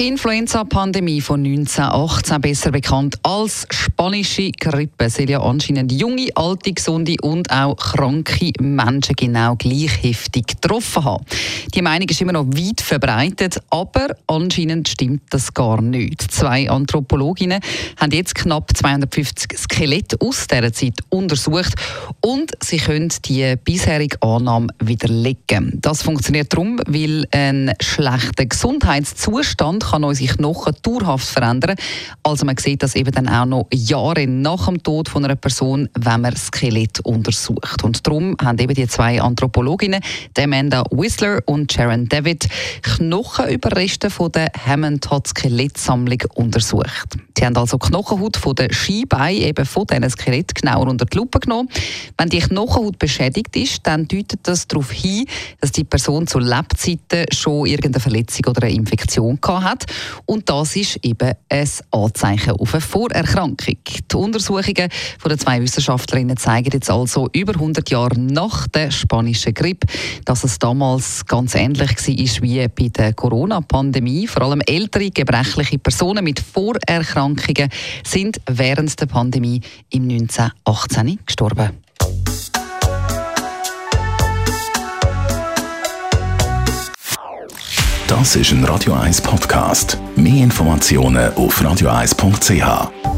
Influenza-Pandemie von 1918, besser bekannt als spanische Grippe, soll ja anscheinend junge, alte, gesunde und auch kranke Menschen genau gleich heftig getroffen haben. Die Meinung ist immer noch weit verbreitet, aber anscheinend stimmt das gar nicht. Zwei Anthropologinnen haben jetzt knapp 250 Skelette aus dieser Zeit untersucht und sie können die bisherige Annahme widerlegen. Das funktioniert darum, weil ein schlechter Gesundheitszustand kann unsere Knochen dauerhaft verändern. Also man sieht das eben dann auch noch Jahre nach dem Tod von einer Person, wenn man Skelett untersucht. Und darum haben eben die zwei Anthropologinnen, Amanda Whistler und Sharon David, Knochenüberreste von der Hammond Skelettsammlung untersucht. Sie haben also Knochenhaut von den Skibeinen eben von diesen Skelett genauer unter die Lupe genommen. Wenn die Knochenhaut beschädigt ist, dann deutet das darauf hin, dass die Person zu Lebzeiten schon irgendeine Verletzung oder eine Infektion gehabt hat. Und das ist eben ein Anzeichen auf eine Vorerkrankung. Die Untersuchungen von den zwei Wissenschaftlerinnen zeigen jetzt also über 100 Jahre nach der spanischen Grippe, dass es damals ganz ähnlich war wie bei der Corona-Pandemie. Vor allem ältere, gebrechliche Personen mit Vorerkrankungen sind während der Pandemie im 1918 gestorben. Das ist ein Radio 1 Podcast. Mehr Informationen auf radio1.ch.